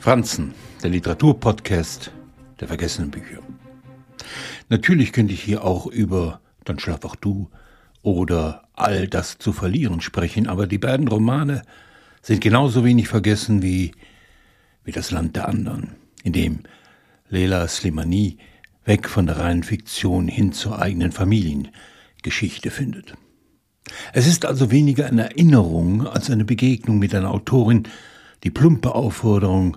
Franzen, der Literaturpodcast der vergessenen Bücher. Natürlich könnte ich hier auch über Dann schlaf auch du oder All das zu verlieren sprechen, aber die beiden Romane sind genauso wenig vergessen wie, wie das Land der anderen, in dem Leila Slimani weg von der reinen Fiktion hin zur eigenen Familiengeschichte findet. Es ist also weniger eine Erinnerung als eine Begegnung mit einer Autorin, die plumpe Aufforderung,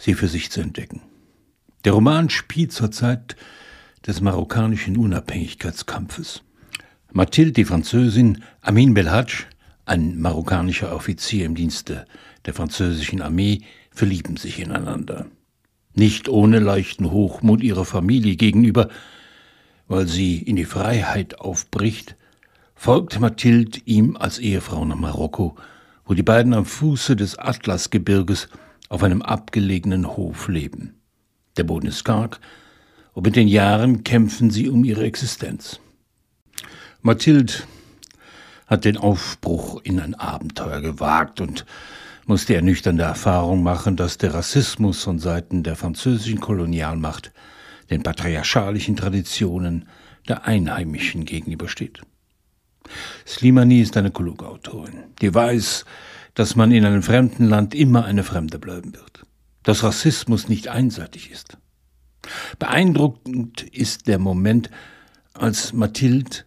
sie für sich zu entdecken. Der Roman spielt zur Zeit des marokkanischen Unabhängigkeitskampfes. Mathilde, die Französin, Amin Belhadj, ein marokkanischer Offizier im Dienste der französischen Armee, verlieben sich ineinander. Nicht ohne leichten Hochmut ihrer Familie gegenüber, weil sie in die Freiheit aufbricht, folgt Mathilde ihm als Ehefrau nach Marokko, wo die beiden am Fuße des Atlasgebirges auf einem abgelegenen Hof leben. Der Boden ist karg, und mit den Jahren kämpfen sie um ihre Existenz. Mathilde hat den Aufbruch in ein Abenteuer gewagt und musste ernüchternde Erfahrung machen, dass der Rassismus von Seiten der französischen Kolonialmacht den patriarchalischen Traditionen der Einheimischen gegenübersteht. Slimani ist eine kluge Autorin, die weiß, dass man in einem fremden Land immer eine Fremde bleiben wird, dass Rassismus nicht einseitig ist. Beeindruckend ist der Moment, als Mathilde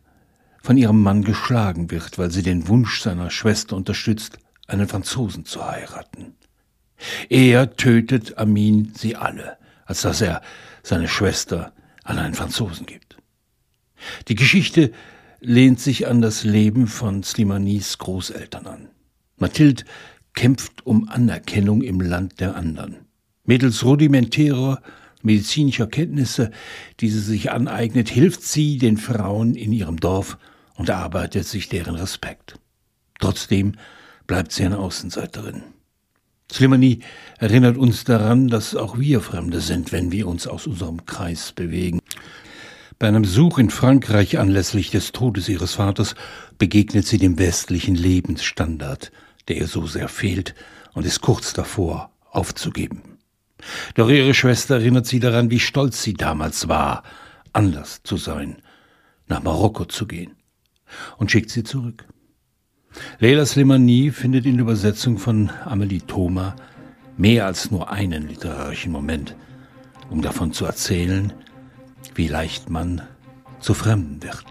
von ihrem Mann geschlagen wird, weil sie den Wunsch seiner Schwester unterstützt, einen Franzosen zu heiraten. Er tötet Amin sie alle, als dass er seine Schwester an einen Franzosen gibt. Die Geschichte lehnt sich an das Leben von Slimanis Großeltern an. Mathilde kämpft um Anerkennung im Land der anderen. Mittels rudimentärer medizinischer Kenntnisse, die sie sich aneignet, hilft sie den Frauen in ihrem Dorf und erarbeitet sich deren Respekt. Trotzdem bleibt sie eine Außenseiterin. Slimani erinnert uns daran, dass auch wir Fremde sind, wenn wir uns aus unserem Kreis bewegen. Bei einem Besuch in Frankreich anlässlich des Todes ihres Vaters begegnet sie dem westlichen Lebensstandard, der ihr so sehr fehlt und ist kurz davor, aufzugeben. Doch ihre Schwester erinnert sie daran, wie stolz sie damals war, anders zu sein, nach Marokko zu gehen, und schickt sie zurück. Leila Slimani findet in der Übersetzung von Amelie Thoma mehr als nur einen literarischen Moment, um davon zu erzählen, wie leicht man zu Fremden wird.